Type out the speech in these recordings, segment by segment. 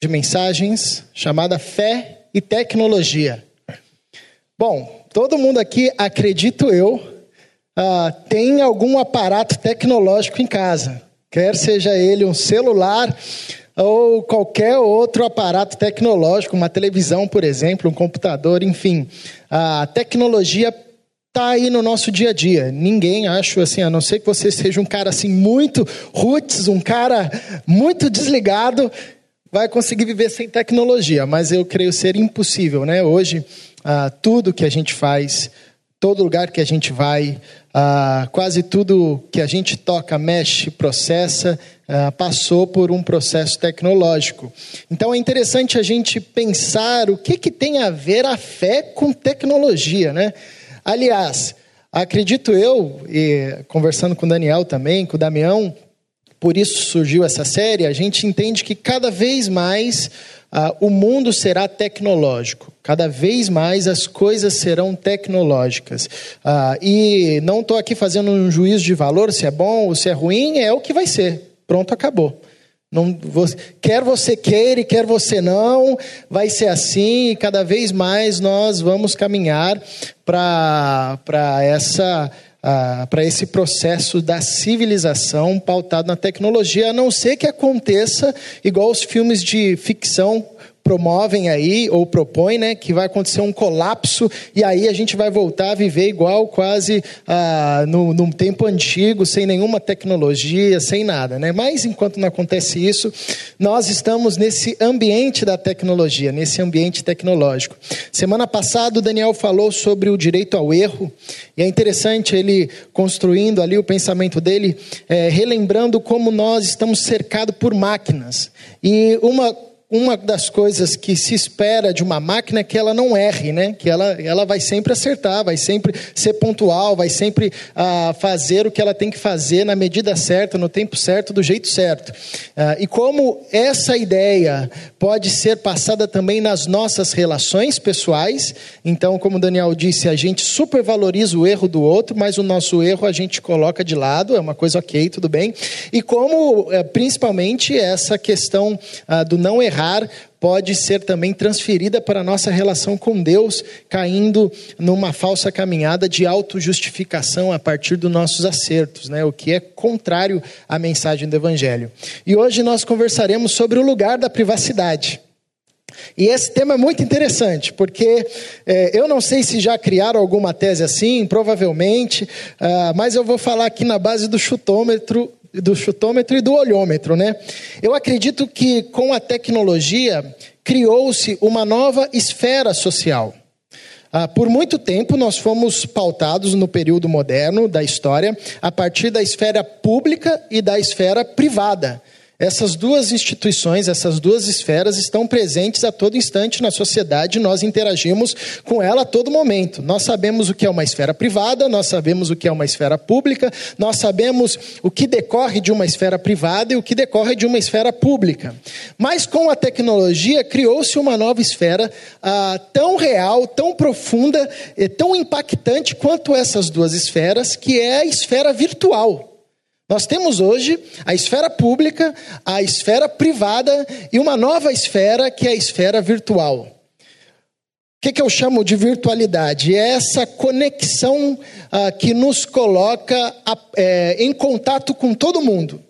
de mensagens chamada Fé e Tecnologia. Bom, todo mundo aqui, acredito eu, uh, tem algum aparato tecnológico em casa, quer seja ele um celular ou qualquer outro aparato tecnológico, uma televisão, por exemplo, um computador, enfim. A tecnologia está aí no nosso dia a dia. Ninguém, acho assim, a não ser que você seja um cara assim muito roots, um cara muito desligado, vai conseguir viver sem tecnologia, mas eu creio ser impossível, né? Hoje, ah, tudo que a gente faz, todo lugar que a gente vai, ah, quase tudo que a gente toca, mexe, processa, ah, passou por um processo tecnológico. Então é interessante a gente pensar o que, que tem a ver a fé com tecnologia, né? Aliás, acredito eu, e conversando com o Daniel também, com o Damião, por isso surgiu essa série, a gente entende que cada vez mais uh, o mundo será tecnológico, cada vez mais as coisas serão tecnológicas. Uh, e não estou aqui fazendo um juízo de valor, se é bom ou se é ruim, é o que vai ser. Pronto, acabou. Não, você, quer você queira e quer você não, vai ser assim e cada vez mais nós vamos caminhar para essa ah, para esse processo da civilização pautado na tecnologia, a não ser que aconteça igual os filmes de ficção promovem aí, ou propõem, né, que vai acontecer um colapso e aí a gente vai voltar a viver igual quase ah, no, no tempo antigo, sem nenhuma tecnologia, sem nada. Né? Mas enquanto não acontece isso, nós estamos nesse ambiente da tecnologia, nesse ambiente tecnológico. Semana passada o Daniel falou sobre o direito ao erro, e é interessante ele construindo ali o pensamento dele, é, relembrando como nós estamos cercados por máquinas. E uma uma das coisas que se espera de uma máquina é que ela não erre, né? Que ela, ela vai sempre acertar, vai sempre ser pontual, vai sempre ah, fazer o que ela tem que fazer na medida certa, no tempo certo, do jeito certo. Ah, e como essa ideia pode ser passada também nas nossas relações pessoais, então, como o Daniel disse, a gente supervaloriza o erro do outro, mas o nosso erro a gente coloca de lado, é uma coisa ok, tudo bem. E como, eh, principalmente, essa questão ah, do não errar errar pode ser também transferida para a nossa relação com Deus, caindo numa falsa caminhada de autojustificação a partir dos nossos acertos, né? o que é contrário à mensagem do Evangelho. E hoje nós conversaremos sobre o lugar da privacidade. E esse tema é muito interessante, porque é, eu não sei se já criaram alguma tese assim, provavelmente, uh, mas eu vou falar aqui na base do chutômetro do chutômetro e do olhômetro, né? Eu acredito que com a tecnologia criou-se uma nova esfera social. Ah, por muito tempo nós fomos pautados no período moderno da história a partir da esfera pública e da esfera privada. Essas duas instituições, essas duas esferas estão presentes a todo instante na sociedade, nós interagimos com ela a todo momento. Nós sabemos o que é uma esfera privada, nós sabemos o que é uma esfera pública, nós sabemos o que decorre de uma esfera privada e o que decorre de uma esfera pública. Mas com a tecnologia criou-se uma nova esfera ah, tão real, tão profunda, e tão impactante quanto essas duas esferas, que é a esfera virtual. Nós temos hoje a esfera pública, a esfera privada e uma nova esfera que é a esfera virtual. O que, que eu chamo de virtualidade? É essa conexão ah, que nos coloca é, em contato com todo mundo,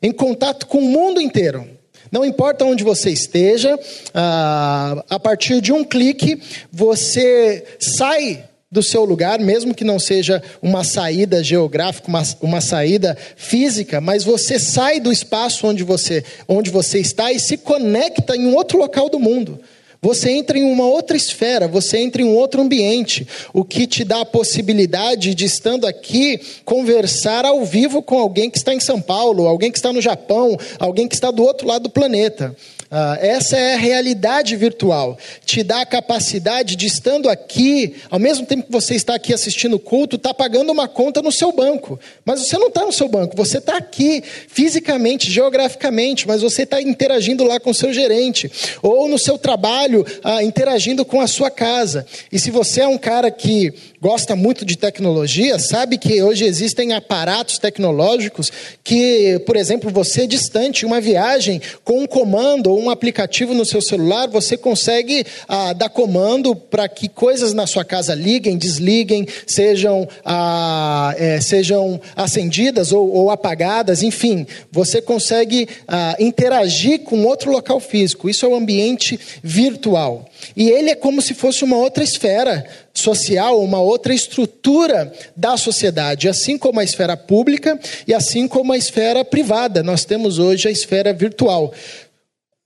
em contato com o mundo inteiro. Não importa onde você esteja, ah, a partir de um clique, você sai do seu lugar, mesmo que não seja uma saída geográfica, uma, uma saída física, mas você sai do espaço onde você, onde você está e se conecta em um outro local do mundo. Você entra em uma outra esfera, você entra em um outro ambiente, o que te dá a possibilidade de, estando aqui, conversar ao vivo com alguém que está em São Paulo, alguém que está no Japão, alguém que está do outro lado do planeta. Uh, essa é a realidade virtual. Te dá a capacidade de, estando aqui, ao mesmo tempo que você está aqui assistindo o culto, está pagando uma conta no seu banco. Mas você não está no seu banco, você está aqui fisicamente, geograficamente, mas você está interagindo lá com o seu gerente. Ou no seu trabalho, uh, interagindo com a sua casa. E se você é um cara que gosta muito de tecnologia, sabe que hoje existem aparatos tecnológicos que, por exemplo, você distante, uma viagem com um comando ou um aplicativo no seu celular, você consegue ah, dar comando para que coisas na sua casa liguem, desliguem, sejam, ah, é, sejam acendidas ou, ou, apagadas, enfim, você consegue ah, interagir com outro local físico. Isso é o ambiente virtual. E ele é como se fosse uma outra esfera social, uma outra estrutura da sociedade, assim como a esfera pública e assim como a esfera privada. Nós temos hoje a esfera virtual.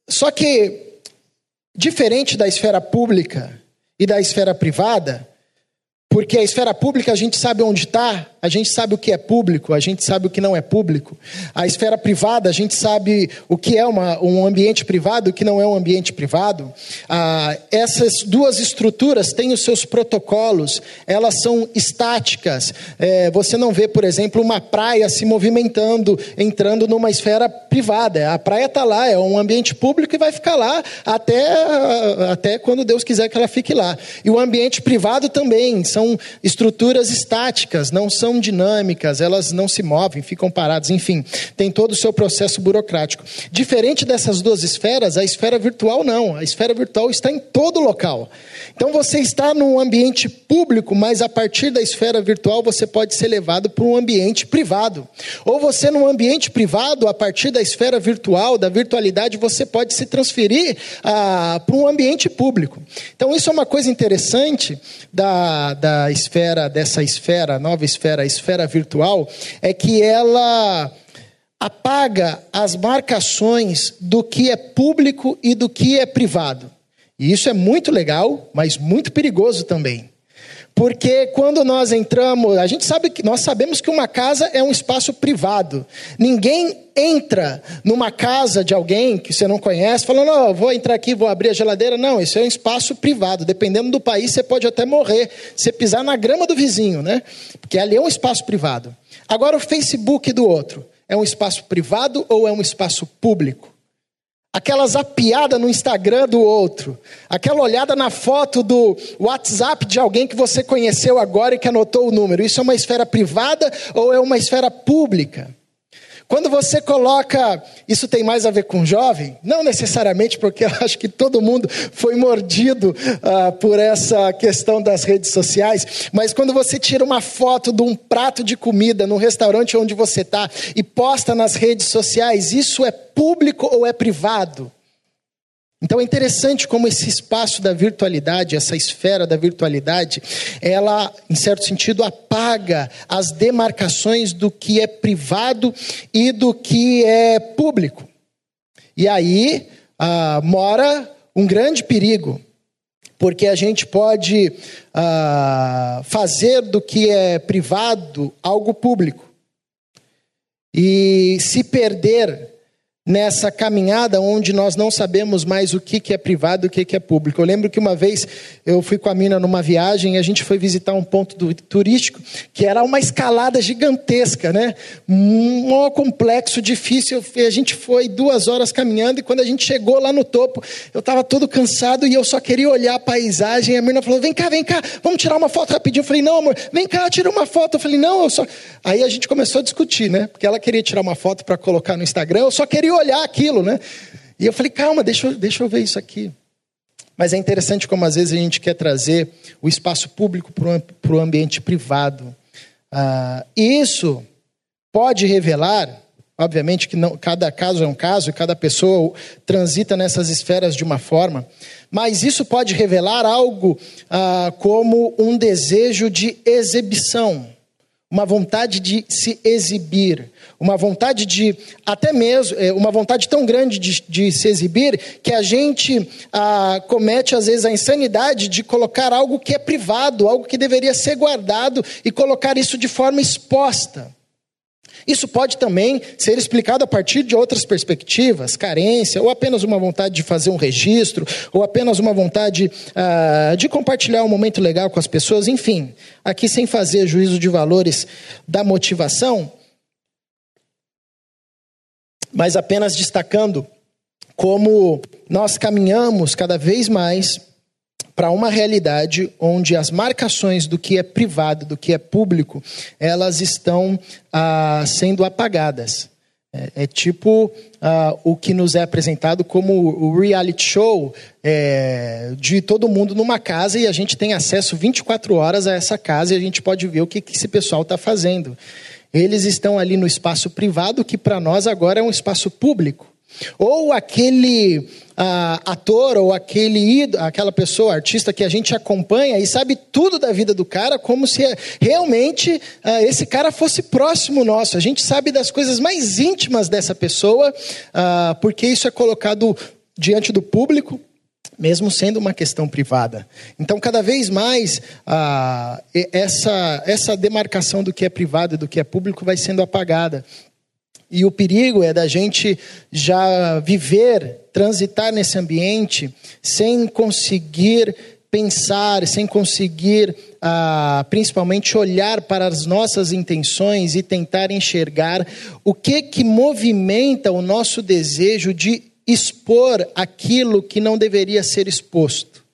Só que, diferente da esfera pública e da esfera privada, porque a esfera pública a gente sabe onde está, a gente sabe o que é público, a gente sabe o que não é público. A esfera privada, a gente sabe o que é uma, um ambiente privado e o que não é um ambiente privado. Ah, essas duas estruturas têm os seus protocolos, elas são estáticas. É, você não vê, por exemplo, uma praia se movimentando, entrando numa esfera privada. A praia está lá, é um ambiente público e vai ficar lá até, até quando Deus quiser que ela fique lá. E o ambiente privado também, são são estruturas estáticas, não são dinâmicas, elas não se movem, ficam paradas, enfim, tem todo o seu processo burocrático. Diferente dessas duas esferas, a esfera virtual não, a esfera virtual está em todo local. Então você está num ambiente público, mas a partir da esfera virtual você pode ser levado para um ambiente privado. Ou você num ambiente privado, a partir da esfera virtual, da virtualidade, você pode se transferir ah, para um ambiente público. Então isso é uma coisa interessante da, da esfera, dessa esfera, nova esfera, a esfera virtual, é que ela apaga as marcações do que é público e do que é privado. E isso é muito legal, mas muito perigoso também. Porque quando nós entramos, a gente sabe que nós sabemos que uma casa é um espaço privado. Ninguém entra numa casa de alguém que você não conhece, falando, não, vou entrar aqui, vou abrir a geladeira. Não, isso é um espaço privado. Dependendo do país, você pode até morrer. Você pisar na grama do vizinho, né? Porque ali é um espaço privado. Agora, o Facebook do outro, é um espaço privado ou é um espaço público? Aquela zapiada no Instagram do outro, aquela olhada na foto do WhatsApp de alguém que você conheceu agora e que anotou o número. Isso é uma esfera privada ou é uma esfera pública? Quando você coloca, isso tem mais a ver com jovem? Não necessariamente, porque eu acho que todo mundo foi mordido uh, por essa questão das redes sociais, mas quando você tira uma foto de um prato de comida no restaurante onde você está e posta nas redes sociais, isso é público ou é privado? Então é interessante como esse espaço da virtualidade, essa esfera da virtualidade, ela, em certo sentido, apaga as demarcações do que é privado e do que é público. E aí ah, mora um grande perigo, porque a gente pode ah, fazer do que é privado algo público e se perder nessa caminhada onde nós não sabemos mais o que, que é privado e o que, que é público. Eu lembro que uma vez eu fui com a mina numa viagem e a gente foi visitar um ponto turístico que era uma escalada gigantesca, né? Um complexo, difícil. A gente foi duas horas caminhando e quando a gente chegou lá no topo, eu estava todo cansado e eu só queria olhar a paisagem. A mina falou: Vem cá, vem cá, vamos tirar uma foto rapidinho. Eu falei: Não, amor, vem cá, tira uma foto. Eu falei: Não, eu só. Aí a gente começou a discutir, né? Porque ela queria tirar uma foto para colocar no Instagram, eu só queria olhar aquilo, né? E eu falei, calma, deixa, deixa eu ver isso aqui. Mas é interessante como às vezes a gente quer trazer o espaço público para o ambiente privado. Ah, isso pode revelar, obviamente que não, cada caso é um caso e cada pessoa transita nessas esferas de uma forma, mas isso pode revelar algo ah, como um desejo de exibição, uma vontade de se exibir, uma vontade de, até mesmo, é, uma vontade tão grande de, de se exibir, que a gente ah, comete às vezes a insanidade de colocar algo que é privado, algo que deveria ser guardado e colocar isso de forma exposta. Isso pode também ser explicado a partir de outras perspectivas, carência, ou apenas uma vontade de fazer um registro, ou apenas uma vontade ah, de compartilhar um momento legal com as pessoas, enfim. Aqui, sem fazer juízo de valores da motivação, mas apenas destacando como nós caminhamos cada vez mais para uma realidade onde as marcações do que é privado, do que é público, elas estão ah, sendo apagadas. É, é tipo uh, o que nos é apresentado como o reality show é, de todo mundo numa casa e a gente tem acesso 24 horas a essa casa e a gente pode ver o que, que esse pessoal está fazendo. Eles estão ali no espaço privado, que para nós agora é um espaço público. Ou aquele ah, ator ou aquele aquela pessoa, artista que a gente acompanha e sabe tudo da vida do cara, como se realmente ah, esse cara fosse próximo nosso. A gente sabe das coisas mais íntimas dessa pessoa, ah, porque isso é colocado diante do público, mesmo sendo uma questão privada. Então, cada vez mais, ah, essa, essa demarcação do que é privado e do que é público vai sendo apagada. E o perigo é da gente já viver, transitar nesse ambiente sem conseguir pensar, sem conseguir, ah, principalmente, olhar para as nossas intenções e tentar enxergar o que que movimenta o nosso desejo de expor aquilo que não deveria ser exposto.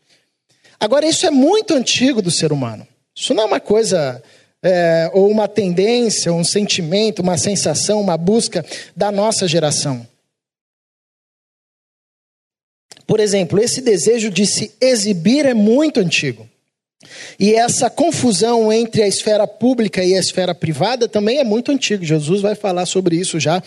Agora, isso é muito antigo do ser humano. Isso não é uma coisa é, ou uma tendência, um sentimento, uma sensação, uma busca da nossa geração. Por exemplo, esse desejo de se exibir é muito antigo. E essa confusão entre a esfera pública e a esfera privada também é muito antigo. Jesus vai falar sobre isso já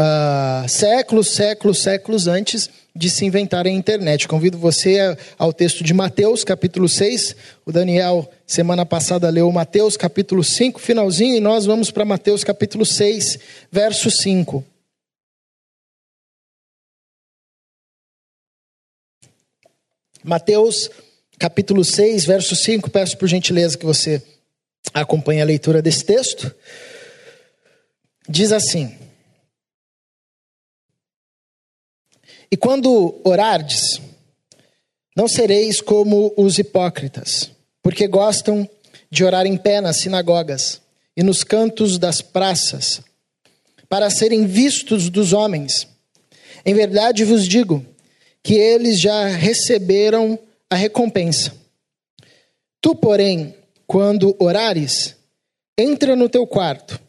uh, séculos, séculos, séculos antes de se inventar a internet. Convido você ao texto de Mateus, capítulo 6. O Daniel, semana passada, leu Mateus, capítulo 5, finalzinho, e nós vamos para Mateus, capítulo 6, verso 5. Mateus capítulo 6, verso 5. Peço por gentileza que você acompanhe a leitura desse texto. Diz assim: E quando orardes, não sereis como os hipócritas, porque gostam de orar em pé nas sinagogas e nos cantos das praças, para serem vistos dos homens. Em verdade vos digo que eles já receberam a recompensa. Tu, porém, quando orares, entra no teu quarto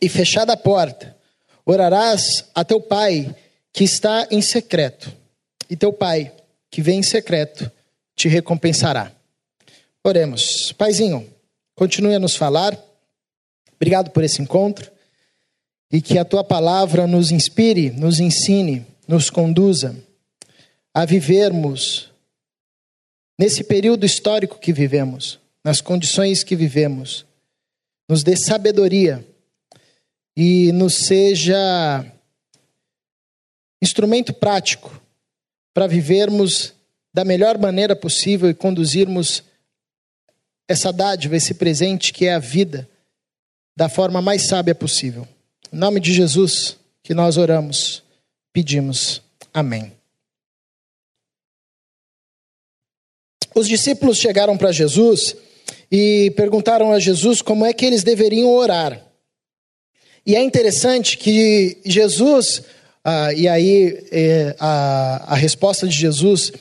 e fechada a porta, orarás a teu pai que está em secreto, e teu pai que vem em secreto te recompensará. Oremos. Paizinho, continue a nos falar. Obrigado por esse encontro e que a tua palavra nos inspire, nos ensine, nos conduza a vivermos nesse período histórico que vivemos, nas condições que vivemos, nos dê sabedoria e nos seja instrumento prático para vivermos da melhor maneira possível e conduzirmos essa dádiva, esse presente que é a vida, da forma mais sábia possível. Em nome de Jesus que nós oramos, pedimos. Amém. Os discípulos chegaram para Jesus e perguntaram a Jesus como é que eles deveriam orar. E é interessante que Jesus, ah, e aí eh, a, a resposta de Jesus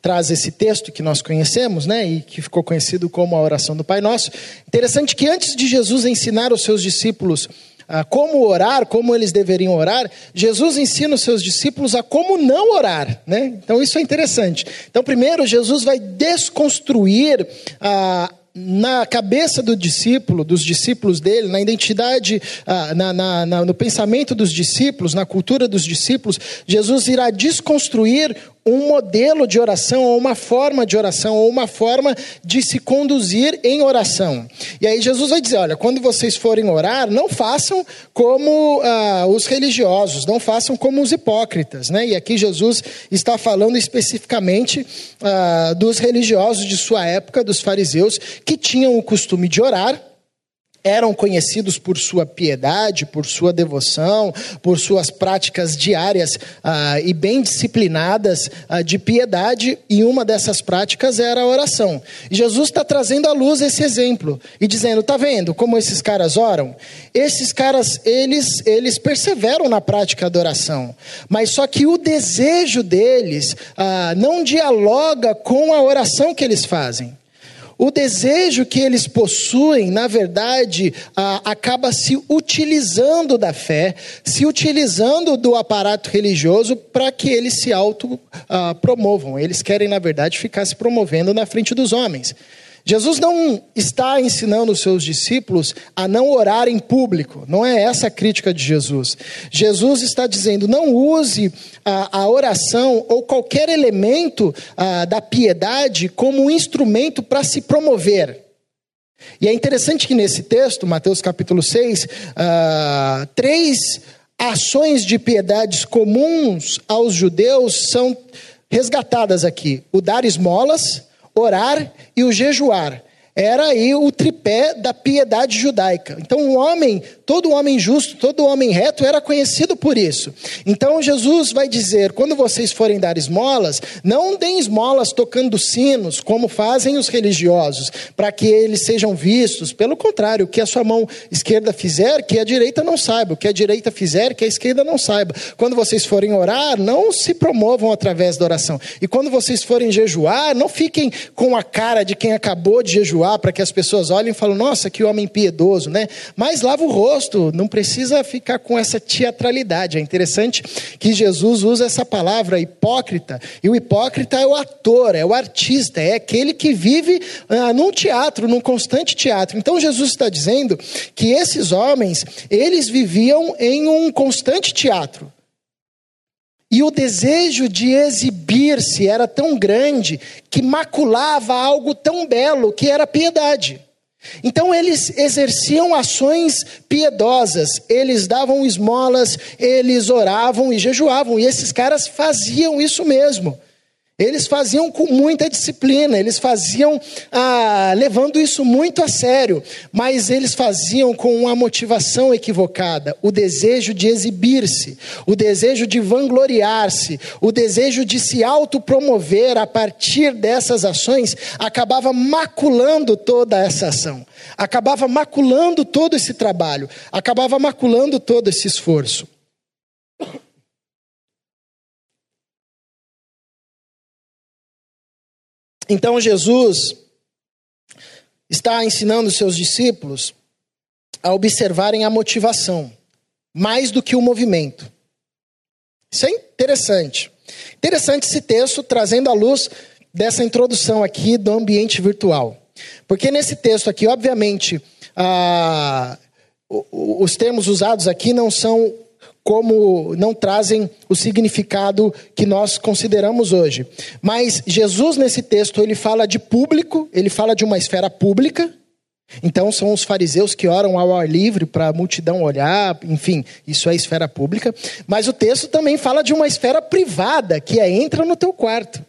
traz esse texto que nós conhecemos, né, e que ficou conhecido como a oração do Pai Nosso. Interessante que antes de Jesus ensinar os seus discípulos a como orar, como eles deveriam orar, Jesus ensina os seus discípulos a como não orar, né? Então isso é interessante. Então primeiro Jesus vai desconstruir a na cabeça do discípulo, dos discípulos dele, na identidade, ah, na, na, na, no pensamento dos discípulos, na cultura dos discípulos, Jesus irá desconstruir um modelo de oração, ou uma forma de oração, ou uma forma de se conduzir em oração. E aí Jesus vai dizer: olha, quando vocês forem orar, não façam como ah, os religiosos, não façam como os hipócritas. Né? E aqui Jesus está falando especificamente ah, dos religiosos de sua época, dos fariseus, que tinham o costume de orar eram conhecidos por sua piedade, por sua devoção, por suas práticas diárias ah, e bem disciplinadas ah, de piedade, e uma dessas práticas era a oração. E Jesus está trazendo à luz esse exemplo e dizendo: tá vendo como esses caras oram? Esses caras, eles, eles perseveram na prática da oração, mas só que o desejo deles ah, não dialoga com a oração que eles fazem. O desejo que eles possuem, na verdade, acaba se utilizando da fé, se utilizando do aparato religioso para que eles se auto-promovam. Eles querem, na verdade, ficar se promovendo na frente dos homens. Jesus não está ensinando os seus discípulos a não orar em público, não é essa a crítica de Jesus. Jesus está dizendo: não use a, a oração ou qualquer elemento a, da piedade como um instrumento para se promover. E é interessante que nesse texto, Mateus capítulo 6, uh, ah, três ações de piedades comuns aos judeus são resgatadas aqui: o dar esmolas orar e o jejuar era aí o tripé da piedade judaica. Então, o homem, todo homem justo, todo homem reto era conhecido por isso. Então, Jesus vai dizer: quando vocês forem dar esmolas, não deem esmolas tocando sinos, como fazem os religiosos, para que eles sejam vistos. Pelo contrário, o que a sua mão esquerda fizer, que a direita não saiba. O que a direita fizer, que a esquerda não saiba. Quando vocês forem orar, não se promovam através da oração. E quando vocês forem jejuar, não fiquem com a cara de quem acabou de jejuar para que as pessoas olhem e falem, nossa, que homem piedoso, né? Mas lava o rosto, não precisa ficar com essa teatralidade. É interessante que Jesus usa essa palavra hipócrita, e o hipócrita é o ator, é o artista, é aquele que vive ah, num teatro, num constante teatro. Então Jesus está dizendo que esses homens, eles viviam em um constante teatro. E o desejo de exibir-se era tão grande que maculava algo tão belo que era piedade. Então eles exerciam ações piedosas, eles davam esmolas, eles oravam e jejuavam, e esses caras faziam isso mesmo. Eles faziam com muita disciplina, eles faziam ah, levando isso muito a sério, mas eles faziam com uma motivação equivocada: o desejo de exibir-se, o desejo de vangloriar-se, o desejo de se autopromover a partir dessas ações, acabava maculando toda essa ação, acabava maculando todo esse trabalho, acabava maculando todo esse esforço. Então Jesus está ensinando seus discípulos a observarem a motivação, mais do que o movimento. Isso é interessante. Interessante esse texto trazendo à luz dessa introdução aqui do ambiente virtual. Porque nesse texto aqui, obviamente, ah, os termos usados aqui não são como não trazem o significado que nós consideramos hoje. Mas Jesus nesse texto ele fala de público, ele fala de uma esfera pública. Então são os fariseus que oram ao ar livre para a multidão olhar, enfim, isso é esfera pública. Mas o texto também fala de uma esfera privada, que é entra no teu quarto.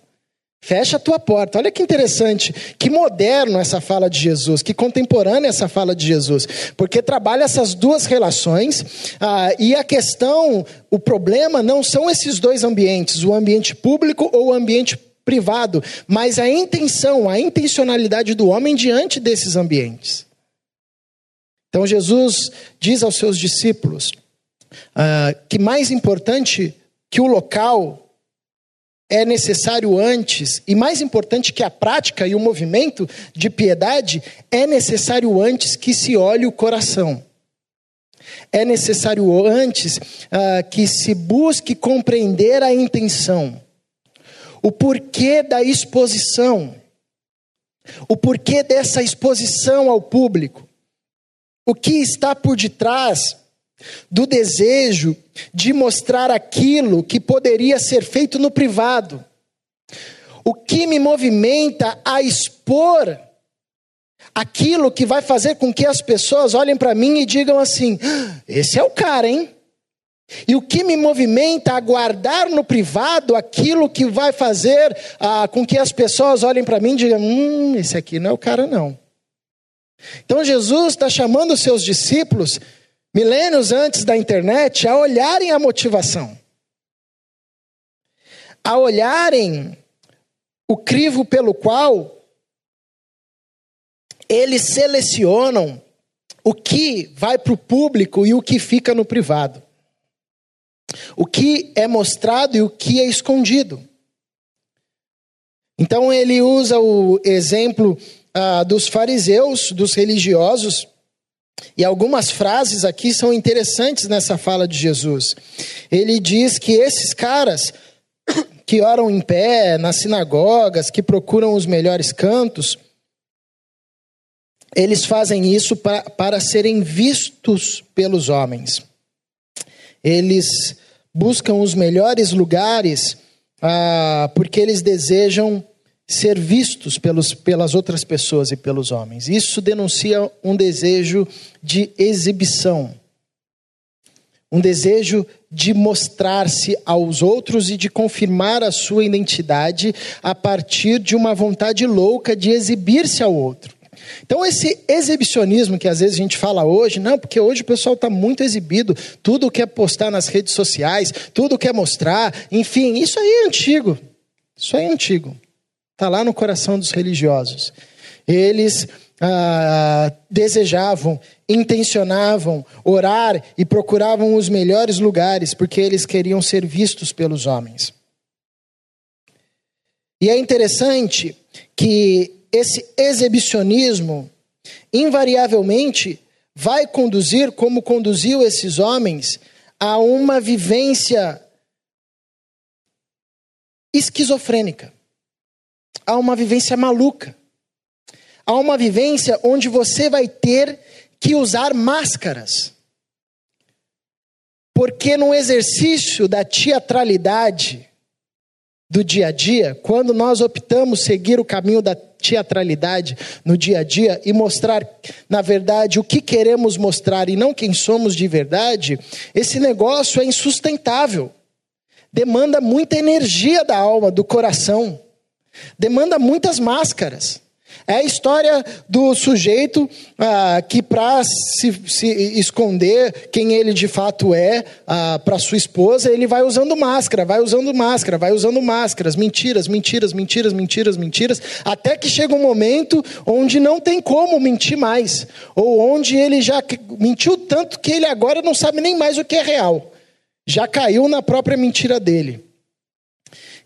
Fecha a tua porta. Olha que interessante, que moderno essa fala de Jesus, que contemporânea essa fala de Jesus, porque trabalha essas duas relações ah, e a questão, o problema não são esses dois ambientes, o ambiente público ou o ambiente privado, mas a intenção, a intencionalidade do homem diante desses ambientes. Então Jesus diz aos seus discípulos ah, que mais importante que o local é necessário antes, e mais importante que a prática e o movimento de piedade, é necessário antes que se olhe o coração. É necessário antes uh, que se busque compreender a intenção, o porquê da exposição, o porquê dessa exposição ao público, o que está por detrás do desejo de mostrar aquilo que poderia ser feito no privado. O que me movimenta a expor aquilo que vai fazer com que as pessoas olhem para mim e digam assim: ah, esse é o cara, hein? E o que me movimenta a guardar no privado aquilo que vai fazer ah, com que as pessoas olhem para mim e digam: hum, esse aqui não é o cara, não. Então Jesus está chamando os seus discípulos milênios antes da internet, a olharem a motivação, a olharem o crivo pelo qual eles selecionam o que vai para o público e o que fica no privado. O que é mostrado e o que é escondido. Então ele usa o exemplo ah, dos fariseus, dos religiosos, e algumas frases aqui são interessantes nessa fala de Jesus. Ele diz que esses caras que oram em pé nas sinagogas, que procuram os melhores cantos, eles fazem isso para, para serem vistos pelos homens. Eles buscam os melhores lugares ah, porque eles desejam ser vistos pelos, pelas outras pessoas e pelos homens. Isso denuncia um desejo de exibição, um desejo de mostrar-se aos outros e de confirmar a sua identidade a partir de uma vontade louca de exibir-se ao outro. Então, esse exibicionismo que às vezes a gente fala hoje, não, porque hoje o pessoal está muito exibido, tudo quer postar nas redes sociais, tudo quer mostrar, enfim, isso aí é antigo. Isso aí é antigo. Está lá no coração dos religiosos. Eles ah, desejavam, intencionavam orar e procuravam os melhores lugares porque eles queriam ser vistos pelos homens. E é interessante que esse exibicionismo invariavelmente vai conduzir, como conduziu esses homens, a uma vivência esquizofrênica a uma vivência maluca, a uma vivência onde você vai ter que usar máscaras. Porque no exercício da teatralidade do dia a dia, quando nós optamos seguir o caminho da teatralidade no dia a dia e mostrar, na verdade, o que queremos mostrar e não quem somos de verdade, esse negócio é insustentável. Demanda muita energia da alma, do coração demanda muitas máscaras. É a história do sujeito ah, que, para se, se, esconder quem ele de fato é ah, para sua esposa, ele vai usando máscara, vai usando máscara, vai usando máscaras, mentiras, mentiras, mentiras, mentiras, mentiras, até que chega um momento onde não tem como mentir mais, ou onde ele já mentiu tanto que ele agora não sabe nem mais o que é real, já caiu na própria mentira dele.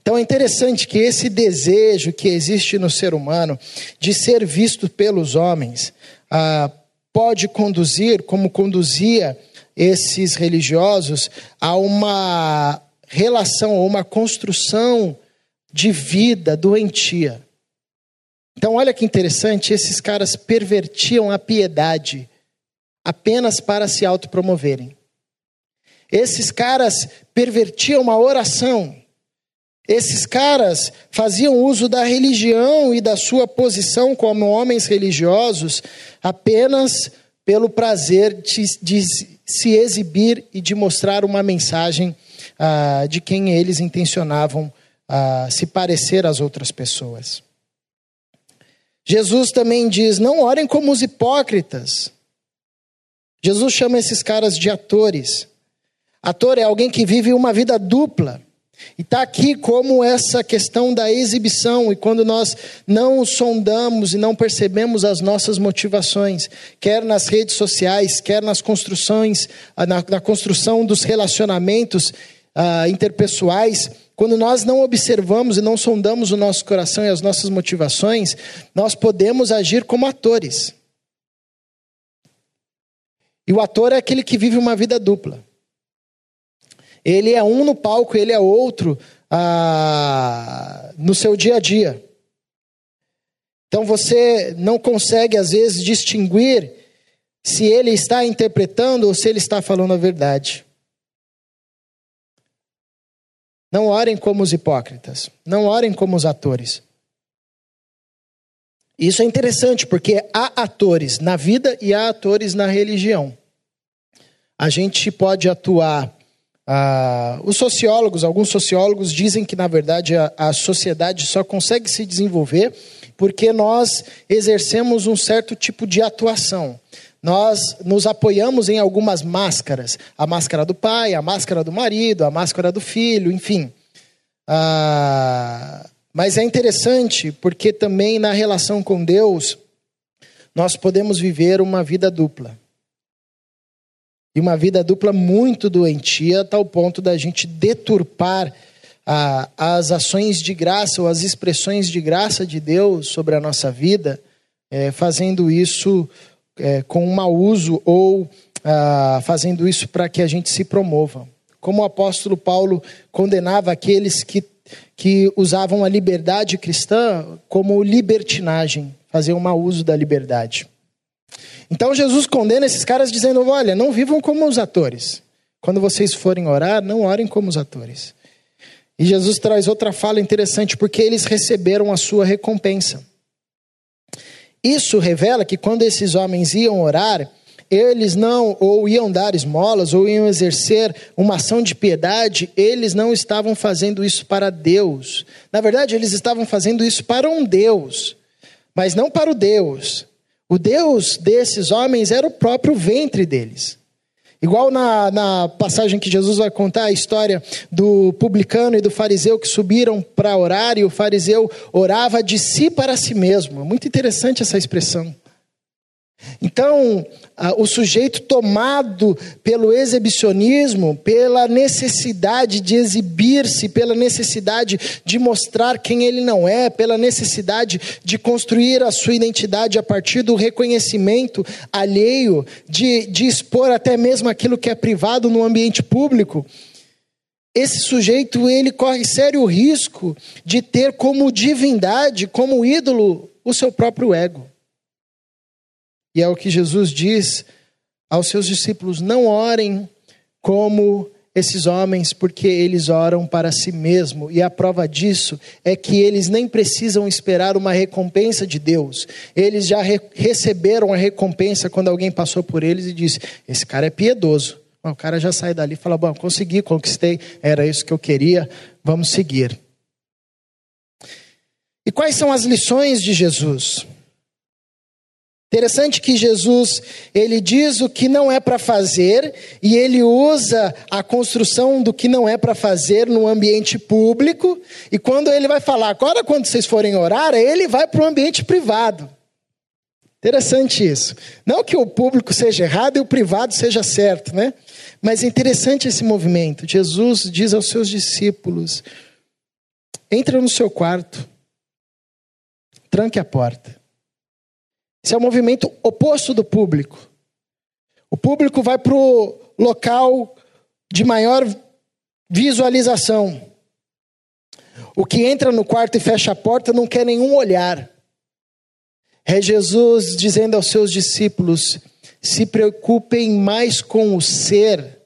Então é interessante que esse desejo que existe no ser humano de ser visto pelos homens ah, pode conduzir, como conduzia esses religiosos, a uma relação, ou uma construção de vida doentia. Então, olha que interessante, esses caras pervertiam a piedade apenas para se autopromoverem. Esses caras pervertiam a oração esses caras faziam uso da religião e da sua posição como homens religiosos apenas pelo prazer de, de se exibir e de mostrar uma mensagem ah, de quem eles intencionavam ah, se parecer às outras pessoas. Jesus também diz: não orem como os hipócritas. Jesus chama esses caras de atores. Ator é alguém que vive uma vida dupla. E está aqui como essa questão da exibição, e quando nós não sondamos e não percebemos as nossas motivações, quer nas redes sociais, quer nas construções, ah, na, na construção dos relacionamentos uh, interpessoais, quando nós não observamos e não sondamos o nosso coração e as nossas motivações, nós podemos agir como atores. E o ator é aquele que vive uma vida dupla. Ele é um no palco, ele é outro ah, no seu dia a dia. Então você não consegue, às vezes, distinguir se ele está interpretando ou se ele está falando a verdade. Não orem como os hipócritas, não orem como os atores. Isso é interessante porque há atores na vida e há atores na religião. A gente pode atuar ah, os sociólogos, alguns sociólogos dizem que, na verdade, a, a sociedade só consegue se desenvolver porque nós exercemos um certo tipo de atuação. Nós nos apoiamos em algumas máscaras: a máscara do pai, a máscara do marido, a máscara do filho, enfim. Ah, mas é interessante porque também na relação com Deus nós podemos viver uma vida dupla. E uma vida dupla muito doentia, a tal ponto da gente deturpar as ações de graça ou as expressões de graça de Deus sobre a nossa vida é, fazendo isso é, com um mau uso ou ah, fazendo isso para que a gente se promova. Como o apóstolo Paulo condenava aqueles que, que usavam a liberdade cristã como libertinagem, fazer um mau uso da liberdade. Então Jesus condena esses caras dizendo: olha, não vivam como os atores. Quando vocês forem orar, não orem como os atores. E Jesus traz outra fala interessante, porque eles receberam a sua recompensa. Isso revela que quando esses homens iam orar, eles não, ou iam dar esmolas, ou iam exercer uma ação de piedade, eles não estavam fazendo isso para Deus. Na verdade, eles estavam fazendo isso para um Deus, mas não para o Deus. O Deus desses homens era o próprio ventre deles. Igual na, na passagem que Jesus vai contar a história do publicano e do fariseu que subiram para orar e o fariseu orava de si para si mesmo. Muito interessante essa expressão. Então, o sujeito tomado pelo exibicionismo, pela necessidade de exibir-se, pela necessidade de mostrar quem ele não é, pela necessidade de construir a sua identidade a partir do reconhecimento alheio, de, de expor até mesmo aquilo que é privado no ambiente público. Esse sujeito ele corre sério risco de ter como divindade, como ídolo, o seu próprio ego. E é o que Jesus diz aos seus discípulos: não orem como esses homens, porque eles oram para si mesmo, e a prova disso é que eles nem precisam esperar uma recompensa de Deus, eles já re receberam a recompensa quando alguém passou por eles e disse: Esse cara é piedoso. O cara já sai dali e fala: Bom, consegui, conquistei, era isso que eu queria, vamos seguir. E quais são as lições de Jesus? Interessante que Jesus, ele diz o que não é para fazer e ele usa a construção do que não é para fazer no ambiente público, e quando ele vai falar, agora quando vocês forem orar, ele vai para o ambiente privado. Interessante isso. Não que o público seja errado e o privado seja certo, né? Mas é interessante esse movimento. Jesus diz aos seus discípulos: entra no seu quarto, tranque a porta esse é o movimento oposto do público. O público vai para o local de maior visualização. O que entra no quarto e fecha a porta não quer nenhum olhar. É Jesus dizendo aos seus discípulos: se preocupem mais com o ser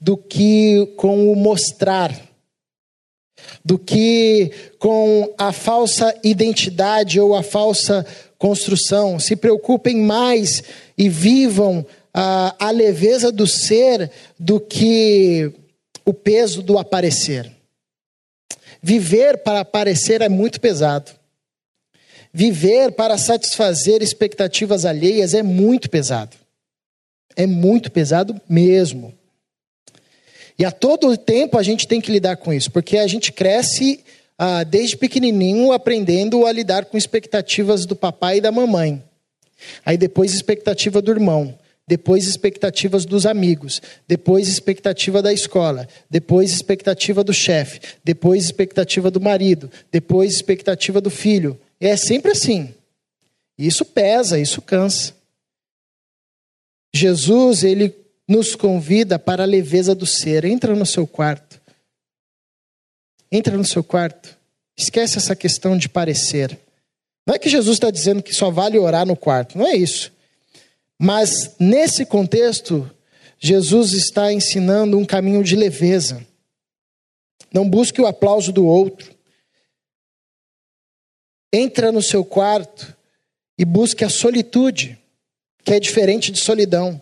do que com o mostrar, do que com a falsa identidade ou a falsa construção, se preocupem mais e vivam a, a leveza do ser do que o peso do aparecer. Viver para aparecer é muito pesado. Viver para satisfazer expectativas alheias é muito pesado. É muito pesado mesmo. E a todo tempo a gente tem que lidar com isso, porque a gente cresce ah, desde pequenininho aprendendo a lidar com expectativas do papai e da mamãe. Aí depois expectativa do irmão, depois expectativas dos amigos, depois expectativa da escola, depois expectativa do chefe, depois expectativa do marido, depois expectativa do filho. É sempre assim. Isso pesa, isso cansa. Jesus, ele nos convida para a leveza do ser. Entra no seu quarto. Entra no seu quarto. Esquece essa questão de parecer. Não é que Jesus está dizendo que só vale orar no quarto, não é isso. Mas nesse contexto, Jesus está ensinando um caminho de leveza. Não busque o aplauso do outro. Entra no seu quarto e busque a solitude, que é diferente de solidão.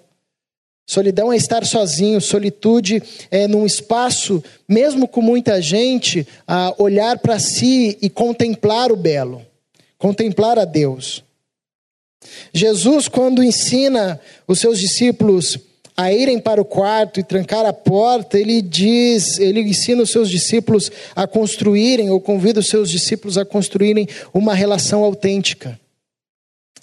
Solidão é estar sozinho, solitude é num espaço, mesmo com muita gente, a olhar para si e contemplar o belo, contemplar a Deus. Jesus, quando ensina os seus discípulos a irem para o quarto e trancar a porta, ele diz, ele ensina os seus discípulos a construírem, ou convida os seus discípulos a construírem uma relação autêntica.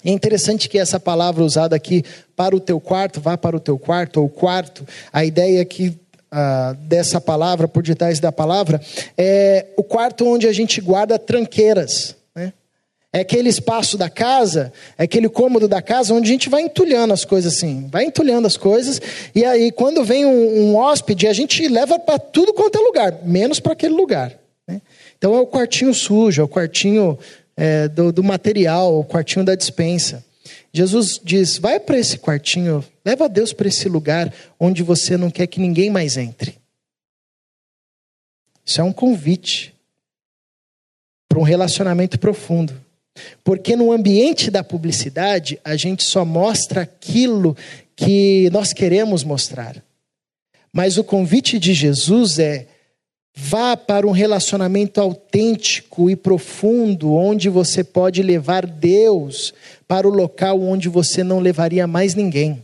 É interessante que essa palavra usada aqui, para o teu quarto, vá para o teu quarto, ou quarto, a ideia aqui ah, dessa palavra, por detrás da palavra, é o quarto onde a gente guarda tranqueiras. Né? É aquele espaço da casa, é aquele cômodo da casa onde a gente vai entulhando as coisas assim, vai entulhando as coisas, e aí quando vem um, um hóspede, a gente leva para tudo quanto é lugar, menos para aquele lugar. Né? Então é o quartinho sujo, é o quartinho é, do, do material, o quartinho da dispensa. Jesus diz: vai para esse quartinho, leva Deus para esse lugar onde você não quer que ninguém mais entre. Isso é um convite para um relacionamento profundo. Porque no ambiente da publicidade, a gente só mostra aquilo que nós queremos mostrar. Mas o convite de Jesus é: vá para um relacionamento autêntico e profundo, onde você pode levar Deus para o local onde você não levaria mais ninguém.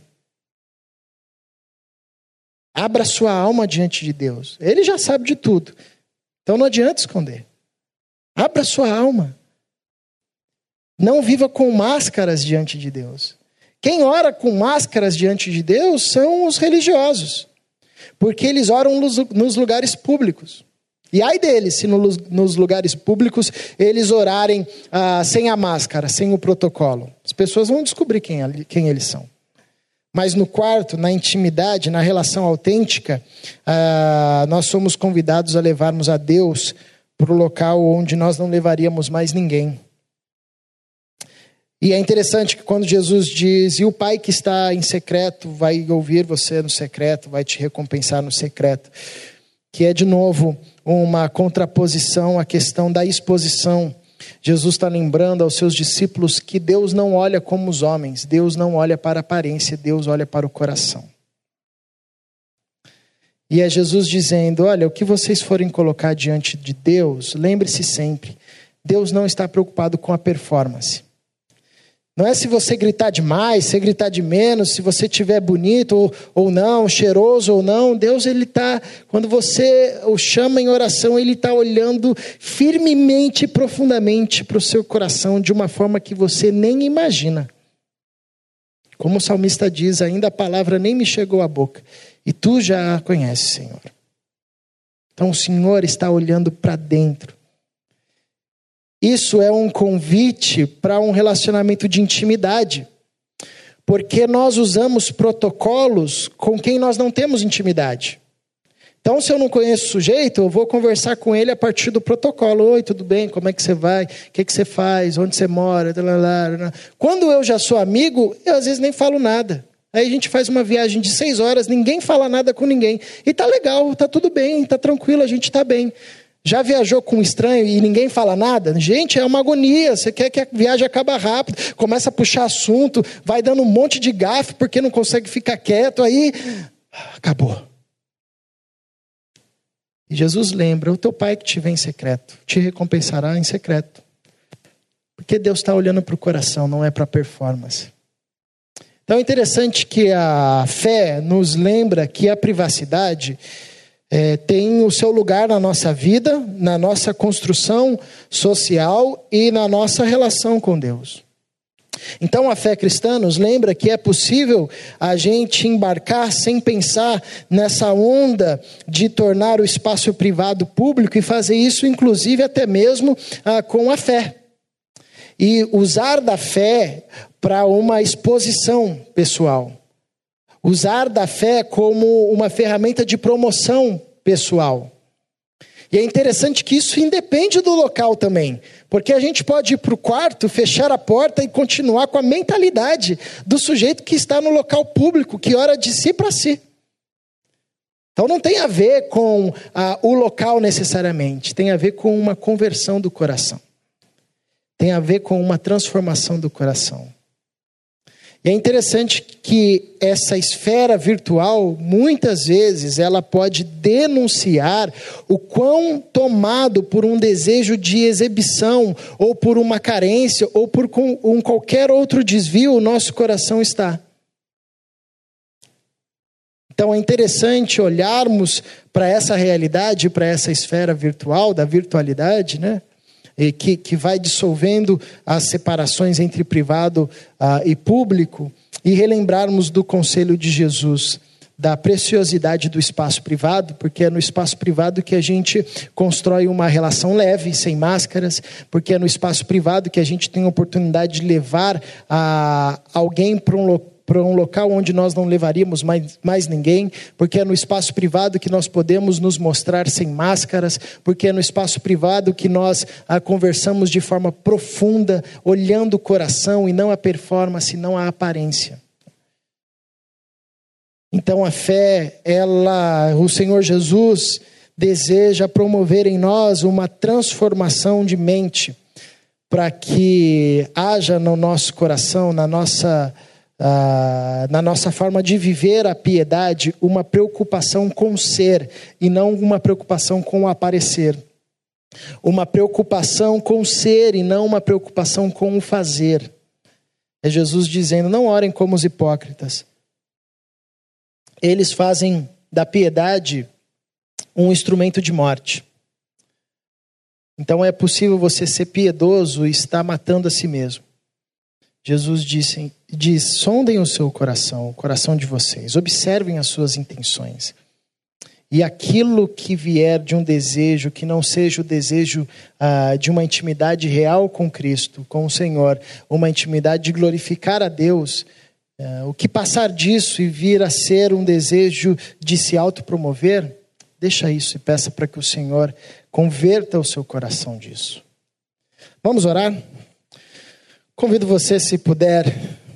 Abra sua alma diante de Deus. Ele já sabe de tudo. Então não adianta esconder. Abra sua alma. Não viva com máscaras diante de Deus. Quem ora com máscaras diante de Deus são os religiosos, porque eles oram nos lugares públicos. E ai deles, se nos lugares públicos eles orarem ah, sem a máscara, sem o protocolo. As pessoas vão descobrir quem, quem eles são. Mas no quarto, na intimidade, na relação autêntica, ah, nós somos convidados a levarmos a Deus para o local onde nós não levaríamos mais ninguém. E é interessante que quando Jesus diz: E o Pai que está em secreto vai ouvir você no secreto, vai te recompensar no secreto. Que é, de novo, uma contraposição à questão da exposição. Jesus está lembrando aos seus discípulos que Deus não olha como os homens, Deus não olha para a aparência, Deus olha para o coração. E é Jesus dizendo: Olha, o que vocês forem colocar diante de Deus, lembre-se sempre, Deus não está preocupado com a performance. Não é se você gritar demais, se gritar de menos, se você tiver bonito ou, ou não, cheiroso ou não. Deus, ele está, quando você o chama em oração, ele está olhando firmemente e profundamente para o seu coração de uma forma que você nem imagina. Como o salmista diz, ainda a palavra nem me chegou à boca, e tu já a conheces, Senhor. Então o Senhor está olhando para dentro. Isso é um convite para um relacionamento de intimidade. Porque nós usamos protocolos com quem nós não temos intimidade. Então, se eu não conheço o sujeito, eu vou conversar com ele a partir do protocolo. Oi, tudo bem? Como é que você vai? O que, que você faz? Onde você mora? Quando eu já sou amigo, eu às vezes nem falo nada. Aí a gente faz uma viagem de seis horas, ninguém fala nada com ninguém. E tá legal, tá tudo bem, tá tranquilo, a gente tá bem. Já viajou com um estranho e ninguém fala nada? Gente, é uma agonia. Você quer que a viagem acabe rápido, começa a puxar assunto, vai dando um monte de gafe porque não consegue ficar quieto, aí acabou. E Jesus lembra: o teu pai que te vê em secreto te recompensará em secreto. Porque Deus está olhando para o coração, não é para a performance. Então é interessante que a fé nos lembra que a privacidade é, tem o seu lugar na nossa vida, na nossa construção social e na nossa relação com Deus. Então a fé cristã nos lembra que é possível a gente embarcar sem pensar nessa onda de tornar o espaço privado público e fazer isso, inclusive, até mesmo ah, com a fé. E usar da fé para uma exposição pessoal usar da fé como uma ferramenta de promoção pessoal. E é interessante que isso independe do local também, porque a gente pode ir para o quarto, fechar a porta e continuar com a mentalidade do sujeito que está no local público, que ora de si para si. Então não tem a ver com ah, o local necessariamente, tem a ver com uma conversão do coração, tem a ver com uma transformação do coração. E é interessante que essa esfera virtual, muitas vezes, ela pode denunciar o quão tomado por um desejo de exibição, ou por uma carência, ou por um qualquer outro desvio o nosso coração está. Então é interessante olharmos para essa realidade, para essa esfera virtual, da virtualidade, né? Que, que vai dissolvendo as separações entre privado uh, e público, e relembrarmos do conselho de Jesus. da preciosidade do espaço privado, porque é no espaço privado que a gente constrói uma relação leve, sem máscaras, porque é no espaço privado que a gente tem a oportunidade de levar a alguém para um local para um local onde nós não levaríamos mais, mais ninguém, porque é no espaço privado que nós podemos nos mostrar sem máscaras, porque é no espaço privado que nós ah, conversamos de forma profunda, olhando o coração e não a performance, não a aparência. Então a fé, ela, o Senhor Jesus deseja promover em nós uma transformação de mente, para que haja no nosso coração, na nossa, uh, na nossa forma de viver a piedade, uma preocupação com ser e não uma preocupação com o aparecer. Uma preocupação com ser e não uma preocupação com o fazer. É Jesus dizendo: não orem como os hipócritas eles fazem da piedade um instrumento de morte. Então é possível você ser piedoso e estar matando a si mesmo. Jesus disse, diz: sondem o seu coração, o coração de vocês, observem as suas intenções. E aquilo que vier de um desejo que não seja o desejo ah, de uma intimidade real com Cristo, com o Senhor, uma intimidade de glorificar a Deus, é, o que passar disso e vir a ser um desejo de se autopromover, deixa isso e peça para que o Senhor converta o seu coração disso. Vamos orar? Convido você, se puder,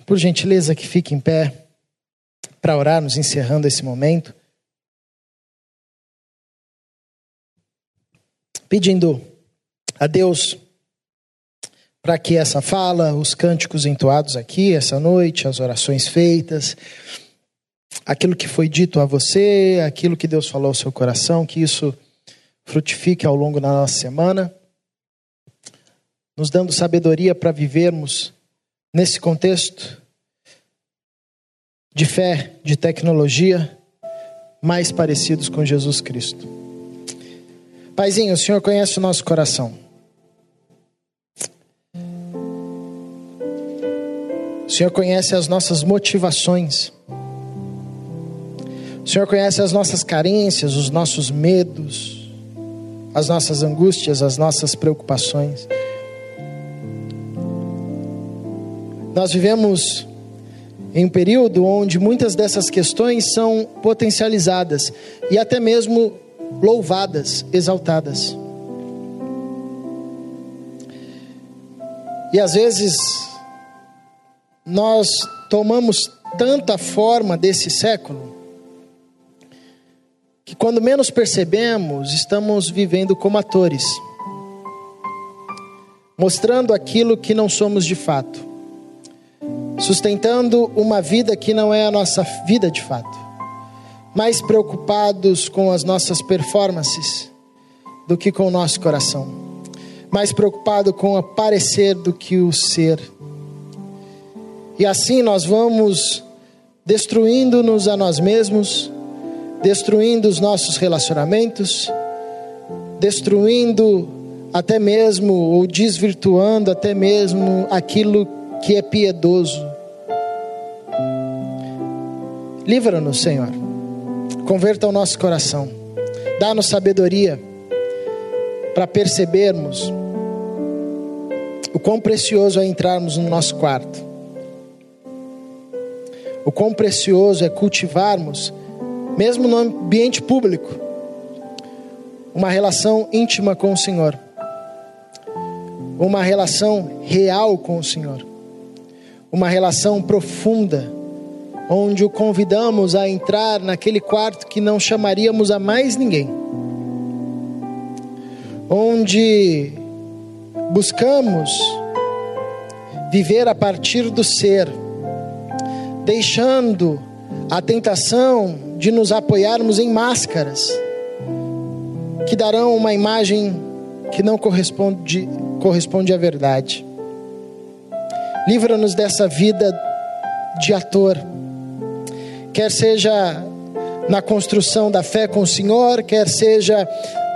por gentileza, que fique em pé para orar, nos encerrando esse momento. Pedindo a Deus para que essa fala, os cânticos entoados aqui essa noite, as orações feitas, aquilo que foi dito a você, aquilo que Deus falou ao seu coração, que isso frutifique ao longo da nossa semana, nos dando sabedoria para vivermos nesse contexto de fé, de tecnologia, mais parecidos com Jesus Cristo. Paizinho, o Senhor conhece o nosso coração. O Senhor conhece as nossas motivações. O Senhor conhece as nossas carências, os nossos medos, as nossas angústias, as nossas preocupações. Nós vivemos em um período onde muitas dessas questões são potencializadas e até mesmo louvadas, exaltadas. E às vezes nós tomamos tanta forma desse século que quando menos percebemos, estamos vivendo como atores, mostrando aquilo que não somos de fato, sustentando uma vida que não é a nossa vida de fato, mais preocupados com as nossas performances do que com o nosso coração, mais preocupado com aparecer do que o ser. E assim nós vamos destruindo-nos a nós mesmos, destruindo os nossos relacionamentos, destruindo até mesmo ou desvirtuando até mesmo aquilo que é piedoso. Livra-nos, Senhor. Converta o nosso coração. Dá-nos sabedoria para percebermos o quão precioso é entrarmos no nosso quarto o quão precioso é cultivarmos, mesmo no ambiente público, uma relação íntima com o Senhor, uma relação real com o Senhor, uma relação profunda, onde o convidamos a entrar naquele quarto que não chamaríamos a mais ninguém, onde buscamos viver a partir do ser deixando a tentação de nos apoiarmos em máscaras que darão uma imagem que não corresponde, corresponde à verdade. Livra-nos dessa vida de ator, quer seja na construção da fé com o Senhor, quer seja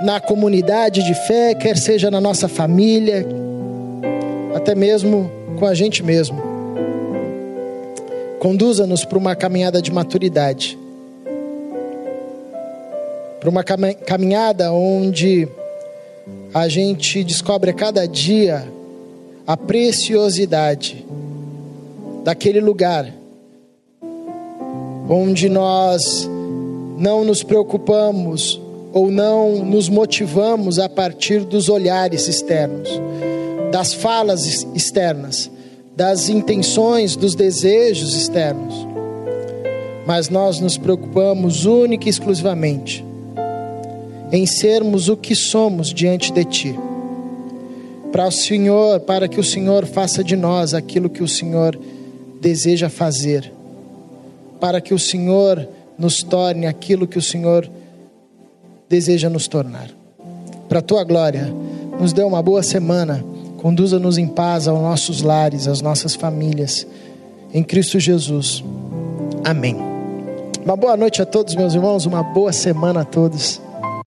na comunidade de fé, quer seja na nossa família, até mesmo com a gente mesmo. Conduza-nos para uma caminhada de maturidade, para uma caminhada onde a gente descobre a cada dia a preciosidade daquele lugar onde nós não nos preocupamos ou não nos motivamos a partir dos olhares externos, das falas externas, das intenções, dos desejos externos, mas nós nos preocupamos única e exclusivamente em sermos o que somos diante de Ti. Para o Senhor, para que o Senhor faça de nós aquilo que o Senhor deseja fazer para que o Senhor nos torne aquilo que o Senhor deseja nos tornar. Para a tua glória, nos dê uma boa semana, conduza-nos em paz aos nossos lares, às nossas famílias, em Cristo Jesus. Amém. Uma boa noite a todos, meus irmãos, uma boa semana a todos.